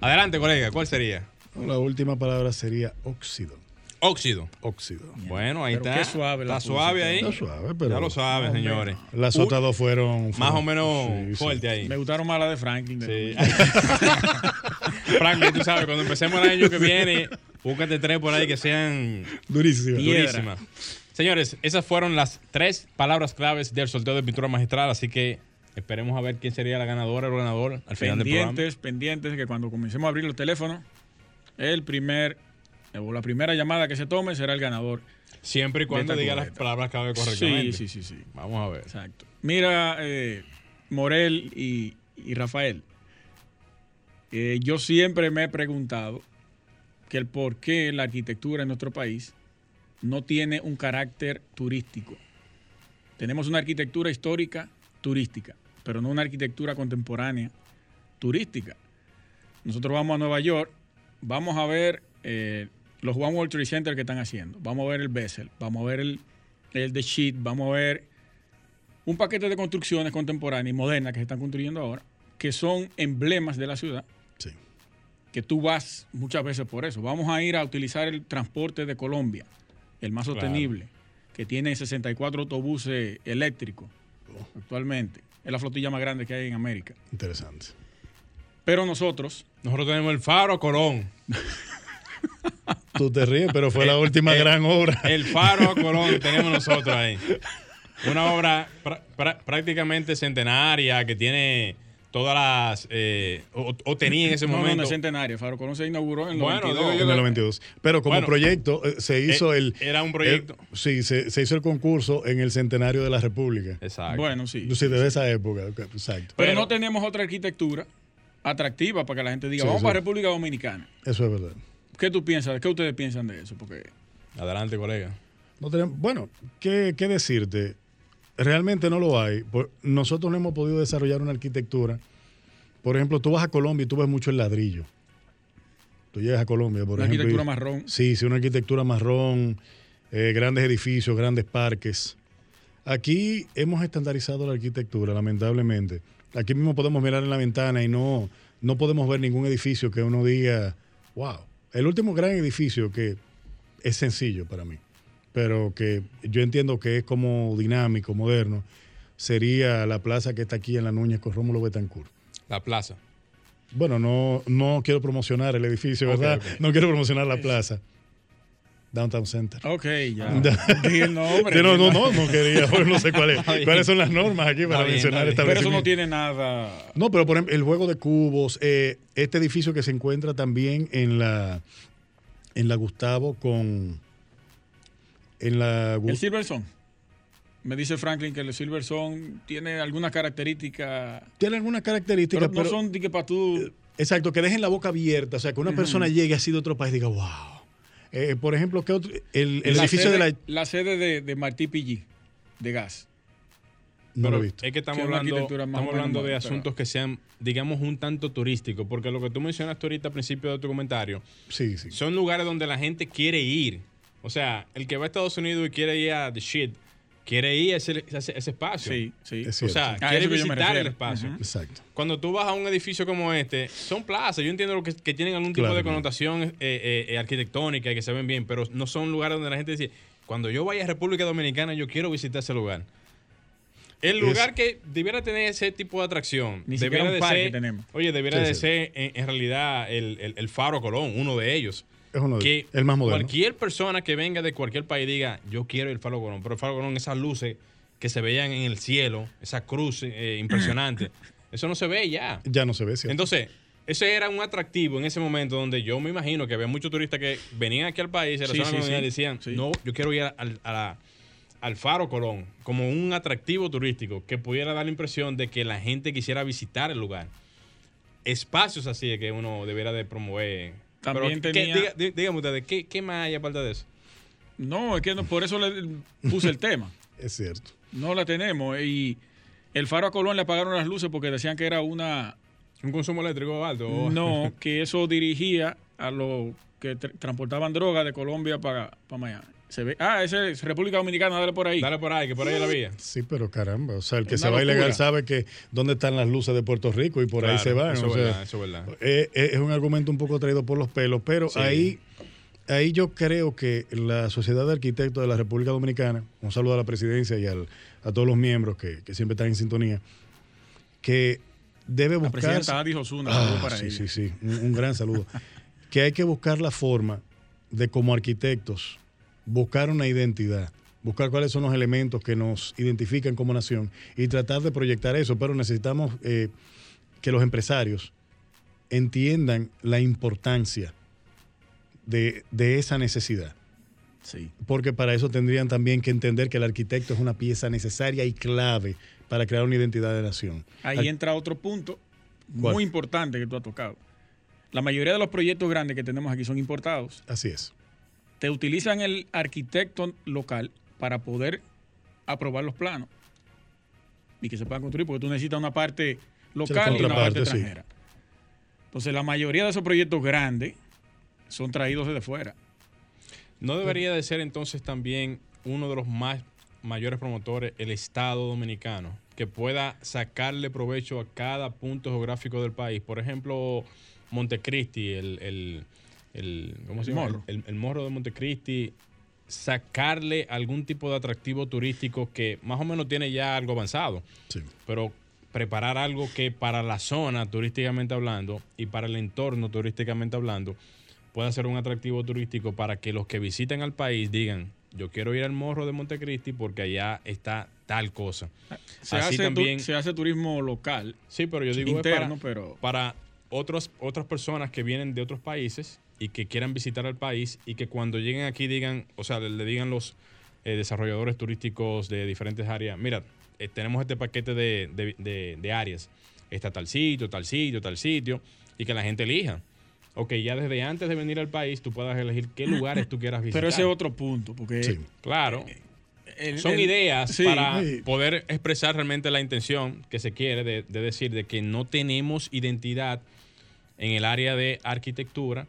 Adelante, colega, ¿cuál sería? La última palabra sería óxido. Óxido. Óxido. Bueno, ahí Pero está. qué suave la Está suave ahí. Está suave, pero. Ya lo saben, señores. Las otras dos fueron. Más o menos sí, sí. fuerte ahí. Me gustaron más las de Franklin. de- Sí. Frank, tú sabes, cuando empecemos el año que viene, búscate tres por ahí que sean Durísimo. Piedra. durísimas. Señores, esas fueron las tres palabras claves del sorteo de pintura magistral, así que esperemos a ver quién sería la ganadora o el ganador al final del programa. pendientes, pendientes, que cuando comencemos a abrir los teléfonos, el primer o la primera llamada que se tome será el ganador. Siempre y cuando diga las palabras clave correctamente. Sí, sí, sí, sí. Vamos a ver. Exacto. Mira, eh, Morel y, y Rafael, eh, yo siempre me he preguntado que el por qué la arquitectura en nuestro país no tiene un carácter turístico. Tenemos una arquitectura histórica turística, pero no una arquitectura contemporánea turística. Nosotros vamos a Nueva York, vamos a ver eh, los One World Trade Center que están haciendo, vamos a ver el Bessel, vamos a ver el, el The Sheet, vamos a ver un paquete de construcciones contemporáneas y modernas que se están construyendo ahora, que son emblemas de la ciudad, Sí. que tú vas muchas veces por eso. Vamos a ir a utilizar el transporte de Colombia, el más Claro. sostenible, que tiene 64 autobuses eléctricos actualmente. Es la flotilla más grande que hay en América. Interesante. Pero nosotros, Nosotros tenemos el Faro Colón. Tú te ríes, pero fue la última gran obra. El Faro a Colón tenemos nosotros ahí. Una obra pra- pra- prácticamente centenaria que tiene todas las. eh, o, o tenía en ese no, no, momento. no es centenario. Faro Colón se inauguró en el Bueno, 92. digo En el 92. Pero como Bueno, proyecto eh, se hizo eh, el... era un proyecto. sí, se, se hizo el concurso en el centenario de la República. Exacto. Bueno, sí. Sí, desde esa época. Exacto. Pero, Pero- no tenemos otra arquitectura atractiva para que la gente diga, Sí, vamos sí. para República Dominicana. Eso es verdad. ¿Qué tú piensas? ¿Qué ustedes piensan de eso? Porque Adelante, colega. No tenemos, bueno, ¿qué, qué decirte? Realmente no lo hay. Nosotros no hemos podido desarrollar una arquitectura. Por ejemplo, tú vas a Colombia y tú ves mucho el ladrillo. Tú llegas a Colombia, por una ejemplo. arquitectura y- marrón. Sí, sí, una arquitectura marrón, eh, grandes edificios, grandes parques. Aquí hemos estandarizado la arquitectura, lamentablemente. Aquí mismo podemos mirar en la ventana y no, no podemos ver ningún edificio que uno diga, wow. El último gran edificio que es sencillo para mí, pero que yo entiendo que es como dinámico, moderno, sería la plaza que está aquí en la Núñez con Rómulo Betancourt. La plaza. Bueno, no, no quiero promocionar el edificio, ¿verdad? No quiero promocionar la plaza. Downtown Center. Ok, ya. El nombre. no, no, no, no quería, no sé cuál es- cuáles son las normas aquí para bien, mencionar bien. Pero eso no tiene nada. No, pero por ejemplo, el juego de cubos, eh, este edificio que se encuentra también en la en la Gustavo con en la El Silverson. Me dice Franklin que el Silverson tiene algunas características. tiene algunas Pero características, no pero, son de que para tú. exacto, que dejen la boca abierta, o sea, que una persona llegue así de otro país y diga, "Wow." Eh, por ejemplo, ¿qué otro? el, edificio sede, de la la sede de, de Martí Pillí, de gas. no Pero lo he visto. Es que estamos hablando, arquitectura más estamos hablando de pero- asuntos que sean, digamos, un tanto turísticos, porque lo que tú mencionaste ahorita al principio de tu comentario, Sí, sí. son lugares donde la gente quiere ir. O sea, el que va a Estados Unidos y quiere ir a The Shit, quiere ir a ese, ese- ese espacio. Sí, sí. Es O sea, A quiere que visitar el espacio. Exacto. Cuando tú vas a un edificio como este, son plazas. Yo entiendo lo que, que tienen algún tipo Claro, de connotación eh, eh, eh, arquitectónica y que se ven bien, pero no son lugares donde la gente dice, cuando yo vaya a República Dominicana, yo quiero visitar ese lugar. El Es- lugar que debiera tener ese tipo de atracción, Ni debiera siquiera un de parque ser, tenemos. oye, debiera Sí, de sí. ser en, en realidad el, el- el Faro Colón, uno de ellos. Es uno de Que el más moderno. cualquier persona que venga de cualquier país diga, yo quiero el Faro Colón, pero el Faro Colón, esas luces que se veían en el cielo, esa cruz eh, impresionante, eso no se ve ya. Ya no se ve, ¿cierto? Entonces, ese era un atractivo en ese momento donde yo me imagino que había muchos turistas que venían aquí al país, Sí, sí, sí, sí. y decían, no, yo quiero ir al, a la- al Faro Colón como un atractivo turístico que pudiera dar la impresión de que la gente quisiera visitar el lugar. Espacios así que uno debiera de promover. También ¿qué- tenía- diga- dígame ustedes, ¿qué, ¿qué más hay aparte de eso? No, es que no, por eso le puse el tema. Es cierto. No la tenemos. Y el Faro a Colón le apagaron las luces porque decían que era una. ¿Un consumo eléctrico alto? o- No, que eso dirigía a los que tr- transportaban droga de Colombia para, para Miami. Se ve, ah, ese es República Dominicana, dale por ahí. Dale por ahí, que por ahí es la vía. Sí, pero caramba, o sea, el que Una se va ilegal sabe que dónde están las luces de Puerto Rico y por ahí se van. Eso o sea, verdad, eso es verdad. eh, eh, es un argumento un poco traído por los pelos, pero Sí. ahí, ahí yo creo que la Sociedad de Arquitectos de la República Dominicana, un saludo a la presidencia y al- a todos los miembros que, que siempre están en sintonía, que debe La buscar... presidenta Adi Osuna, Ah, saludo para sí, ella. sí, sí, un, un gran saludo. que hay que buscar la forma de como arquitectos buscar una identidad, buscar cuáles son los elementos que nos identifican como nación y tratar de proyectar eso, pero necesitamos eh, que los empresarios entiendan la importancia de, de esa necesidad. Sí. Porque para eso tendrían también que entender que el arquitecto es una pieza necesaria y clave para crear una identidad de nación. Ahí Al- entra otro punto ¿Cuál? muy importante que tú has tocado. La mayoría de los proyectos grandes que tenemos aquí son importados. Así es. Te utilizan el arquitecto local para poder aprobar los planos y que se puedan construir, porque tú necesitas una parte local y una parte sí. extranjera. Entonces, la mayoría de esos proyectos grandes son traídos desde fuera. ¿No debería de ser entonces también uno de los más mayores promotores el Estado dominicano, que pueda sacarle provecho a cada punto geográfico del país? Por ejemplo, Montecristi, el, el, el, ¿cómo se llama? morro. El, el morro de Montecristi, sacarle algún tipo de atractivo turístico que más o menos tiene ya algo avanzado, Sí. pero preparar algo que para la zona turísticamente hablando y para el entorno turísticamente hablando pueda ser un atractivo turístico para que los que visiten al país digan, yo quiero ir al morro de Montecristi porque allá está tal cosa. Se, Así hace, tu- también- se hace turismo local, Sí, pero yo digo es interno, para, pero para otros, otras personas que vienen de otros países y que quieran visitar al país y que cuando lleguen aquí digan, o sea, le, le digan los eh, desarrolladores turísticos de diferentes áreas, mira, eh, tenemos este paquete de, de- de- de áreas, está tal sitio, tal sitio, tal sitio, y que la gente elija. Ok, ya desde antes de venir al país tú puedas elegir qué lugares tú quieras visitar. pero ese es otro punto, porque Sí. Claro. el- Son el- ideas sí, para sí. poder expresar realmente la intención que se quiere de, de decir de que no tenemos identidad en el área de arquitectura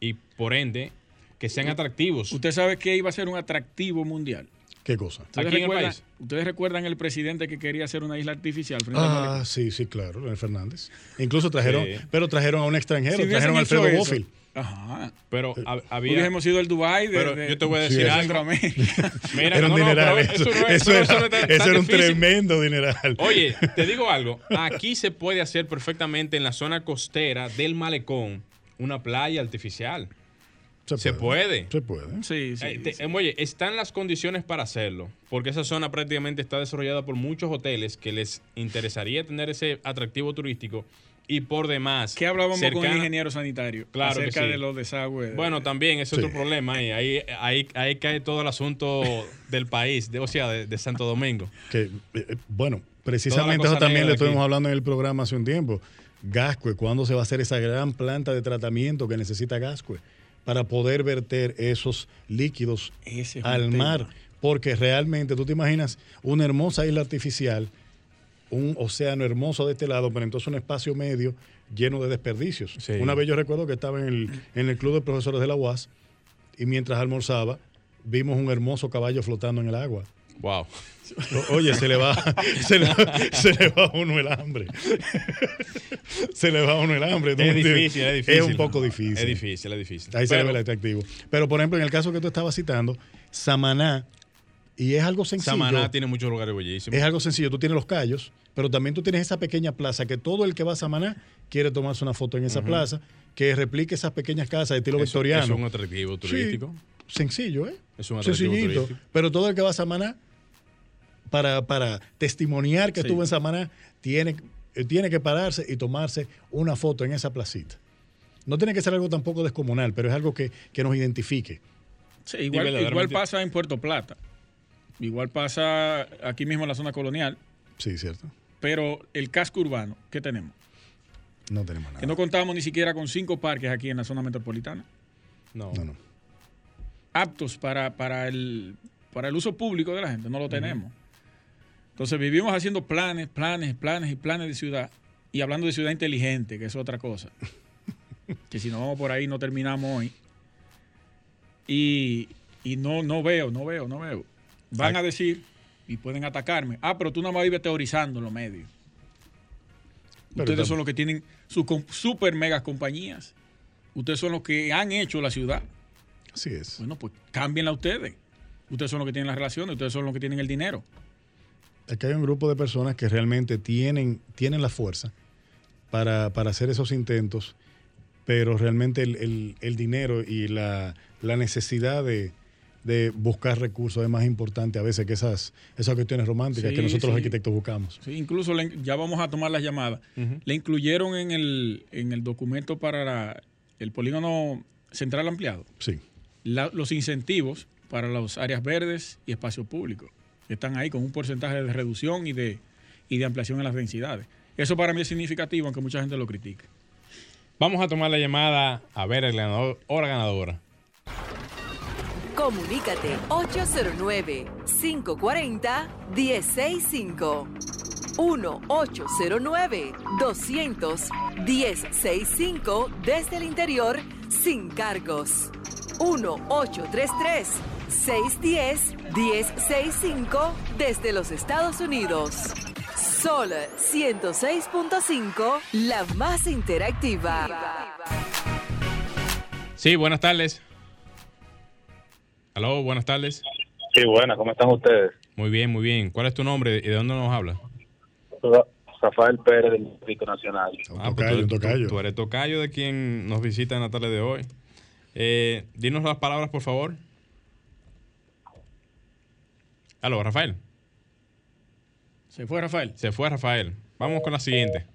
y por ende que sean atractivos. Usted sabe que iba a ser un atractivo mundial. ¿Qué cosa? ¿Ustedes, Aquí en el recuerdan, país. ¿Ustedes recuerdan el presidente que quería hacer una isla artificial Ah, sí, sí, claro, Leonel Fernández. Incluso trajeron, Sí. pero trajeron a un extranjero, Si trajeron a Alfredo Bofill. Ajá. Pero hab- había... Hubiésemos sido el Dubai de, Pero de- yo te voy a Sí, decir eso. algo. Centroamérica. Mira, Era un no, no, dineral. eso, no es- eso era, eso era un tremendo dineral. Oye, te digo algo. Aquí se puede hacer perfectamente en la zona costera del malecón una playa artificial. se puede. Se puede. Sí, sí. Eh, te- sí. eh, oye, están las condiciones para hacerlo, porque esa zona prácticamente está desarrollada por muchos hoteles que les interesaría tener ese atractivo turístico y por demás. ¿Qué hablábamos con el ingeniero sanitario Claro que acerca sí. de los desagües? Bueno, también es Sí. otro problema ahí. Ahí, ahí, ahí cae todo el asunto del país, de, o sea, de, de Santo Domingo. Que, eh, eh, bueno, precisamente eso también le aquí. estuvimos hablando en el programa hace un tiempo. Gascue, ¿cuándo se va a hacer esa gran planta de tratamiento que necesita Gascue para poder verter esos líquidos es al tema. mar? Porque realmente tú te imaginas una hermosa isla artificial, un océano hermoso de este lado, pero entonces un espacio medio lleno de desperdicios. Sí. Una vez yo recuerdo que estaba en el, en el club de profesores de la UAS y mientras almorzaba vimos un hermoso caballo flotando en el agua. Wow. Oye, se le va, se le, se le va a uno el hambre. se le va a uno el hambre. ¿tú me Es difícil, es difícil. Es un poco difícil. Es difícil, es difícil. Ahí se le Pero ve el atractivo. Pero, por ejemplo, en el caso que tú estabas citando, Samaná, y es algo sencillo. Samaná tiene muchos lugares bellísimos. Es algo sencillo. Tú tienes los callos, pero también tú tienes esa pequeña plaza que todo el que va a Samaná quiere tomarse una foto en esa plaza, que replique esas pequeñas casas de estilo Eso- victoriano. es un atractivo turístico. Sí, sencillo, ¿eh? Es un atractivo Sencillito. turístico. Pero todo el que va a Samaná, para, para testimoniar que Sí. estuvo en Samaná, tiene, eh, tiene que pararse y tomarse una foto en esa placita. No tiene que ser algo tampoco descomunal, pero es algo que, que nos identifique. Sí, igual, igual pasa en Puerto Plata. Igual pasa aquí mismo en la zona colonial. Sí, cierto. Pero el casco urbano, ¿qué tenemos? No tenemos nada. Que no contamos ni siquiera con cinco parques aquí en la zona metropolitana. No. No, no. aptos para, para, el, para el uso público de la gente. No lo tenemos. Entonces vivimos haciendo planes, planes, planes y planes de ciudad. Y hablando de ciudad inteligente, que es otra cosa. que si no vamos por ahí no terminamos hoy. Y, y no, no veo, no veo, no veo. Van a decir y pueden atacarme. Ah, pero tú nada más vives teorizando en los medios. Pero Ustedes son los que tienen sus super megas compañías. Ustedes son los que han hecho la ciudad. Así es. Bueno, pues cámbienla ustedes. Ustedes son los que tienen las relaciones, ustedes son los que tienen el dinero. Aquí hay un grupo de personas que realmente tienen, tienen la fuerza para, para hacer esos intentos, pero realmente el, el- el dinero y la, la necesidad de, de buscar recursos es más importante a veces que esas, esas cuestiones románticas Sí, que nosotros los arquitectos buscamos. Sí, incluso le- ya vamos a tomar las llamadas. Le incluyeron en el, en el documento para la- el polígono central ampliado. Sí. La- los incentivos para las áreas verdes y espacios públicos están ahí con un porcentaje de reducción y de, y de ampliación en las densidades. Eso para mí es significativo, aunque mucha gente lo critique. Vamos a tomar la llamada a ver el ganador o la ganadora. Comunícate 809-540-1065. 1-809-200-1065 desde el interior sin cargos. 1-833-610-1065 desde los Estados Unidos. Sol 106.5, la más interactiva. Sí, buenas tardes. Aló, buenas tardes. Sí, buena, ¿cómo están ustedes? Muy bien, muy bien. ¿Cuál es tu nombre y de dónde nos hablas? Rafael Pérez del Distrito Nacional. Ah, pues tocayo, tú- tocayo. tú eres tocayo de quien nos visita en la tarde de hoy. Eh, dinos las palabras, por favor. Aló, Rafael. ¿Se fue Rafael? Se fue Rafael. Vamos con la siguiente.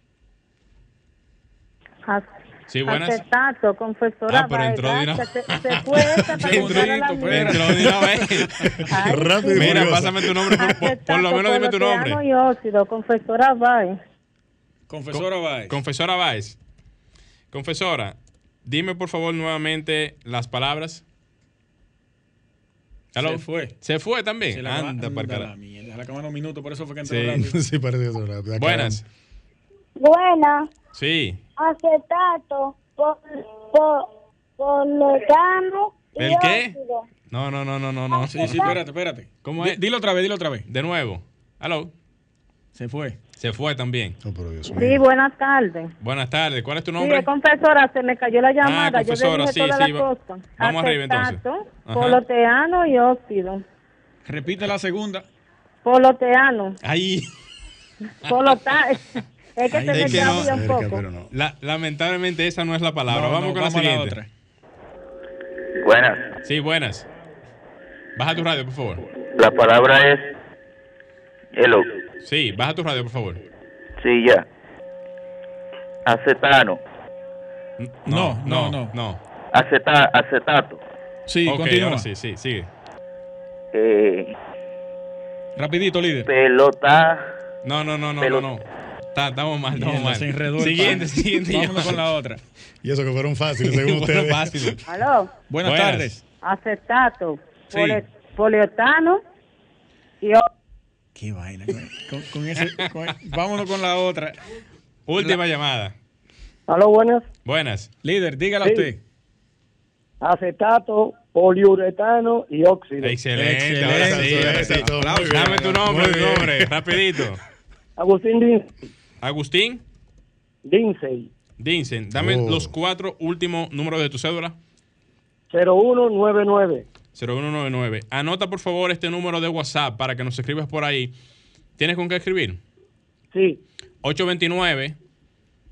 Sí, buenas. Acetato, confesora Ah, pero entró de una- que Se, se fue esta para. Entró de una vez. Ay, Rápido sí. Mira, pásame tu nombre, por, por- por lo menos dime tu nombre. y óxido, confesora Bay. Confesora Báez. Confesora Báez. Confesora, dime por favor nuevamente las palabras. Aló. Se fue. Se fue también. Se la Anda, para la carajo. mierda. Se le acaban los minutos, por eso fue que entró Sí. rápido. sí, parece eso. rápido. Acá- Buenas. Buena, Sí. acetato, por, por, polotano y ¿El qué? óxido. No, no, no, no, no, no. Sí, sí, espérate, espérate. ¿Cómo es? Dilo otra vez, dilo otra vez. De nuevo. Aló. Se fue. Se fue también. Oh, pero Dios Sí, buenas tardes. Buenas tardes. ¿Cuál es tu Sí, nombre? es confesora, se me cayó la llamada. Yo le confesora, dije sí, sí, la va- vamos arriba, entonces. Poloteano y óxido. Repite la segunda. Poloteano. Ahí. Polota es que se Ay, me es que no- cambia un poco. pero no. La- lamentablemente esa no es la palabra. No, vamos no, con la siguiente. otra. Buenas, sí, buenas. Baja tu radio, por favor. la palabra es hello. Sí, baja tu radio, por favor. Sí, ya. Acetano, No, no, no. no. no. aceta, acetato, Sí, continúa. ahora sí, sí, sigue. eh, Rapidito, líder. pelota, No, no, no, no, no, no. Está- Estamos mal, estamos mal. se enredó Siguiente, siguiente. Vámonos con la otra. Y eso que fueron fáciles, según ustedes. fácil. Aló, Buenas, Buenas. tardes. acetato, Sí. polietano y. Qué vaina. Con, con ese, con- vámonos con la otra. Última llamada. Aló, buenas. Buenas. Líder, dígala Sí. usted. Acetato, poliuretano y óxido. Excelente. Excelente. ahora sí, sí. muy bien. Dame tu nombre, tu nombre, rapidito. Agustín Din- Agustín Dinsey, Dinsen, dame Oh. los cuatro últimos números de tu cédula. 0199. 0199. Anota por favor este número de WhatsApp para que nos escribas por ahí. ¿Tienes con qué escribir? Sí. 829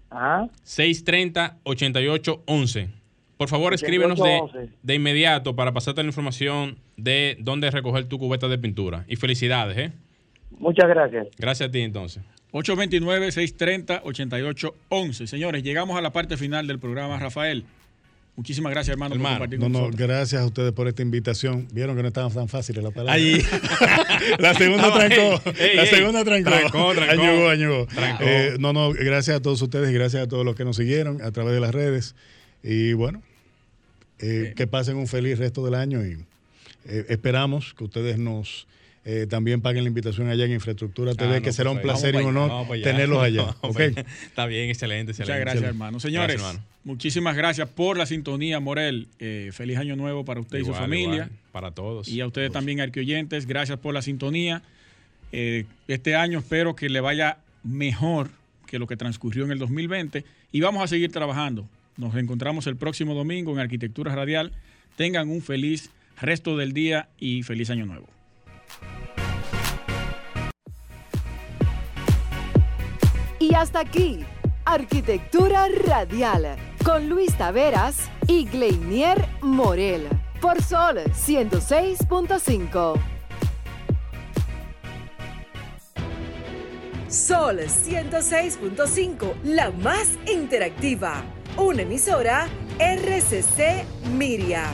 Ajá. 630 8811. Por favor, escríbenos de, 8811. de inmediato para pasarte la información de dónde recoger tu cubeta de pintura. Y felicidades, ¿eh? Muchas gracias. Gracias a ti entonces. 829-630-8811. Señores, llegamos a la parte final del programa, Rafael. Muchísimas gracias, hermano, Hermano, por compartir No, con no, gracias a ustedes por esta invitación. Vieron que no estaban tan fáciles las palabras. Ahí. la segunda Estaba- trancó. la segunda trancó. trancó, trancó. Añugó, añugó. Trancó. Eh, no, no, gracias a todos ustedes y gracias a todos los que nos siguieron a través de las redes. Y bueno, eh, que pasen un feliz resto del año y eh, esperamos que ustedes nos eh, también paguen la invitación allá en Infraestructura TV, Ah, no, que será un placer y un honor allá. tenerlos para allá. Está bien, excelente, excelente. Muchas gracias, hermano. Señores, Gracias, hermano. Muchísimas gracias por la sintonía, Morel. Eh, feliz año nuevo para usted y su familia. igual, para todos. Y a ustedes también, arquioyentes, gracias por la sintonía. Eh, este año espero que le vaya mejor que lo que transcurrió en el 2020 y vamos a seguir trabajando. Nos encontramos el próximo domingo en Arquitectura Radial. Tengan un feliz resto del día y feliz año nuevo. Y hasta aquí, Arquitectura Radial, con Luis Taveras y Gleinier Morel, por Sol 106.5. Sol 106.5, la más interactiva. Una emisora RCC Miria.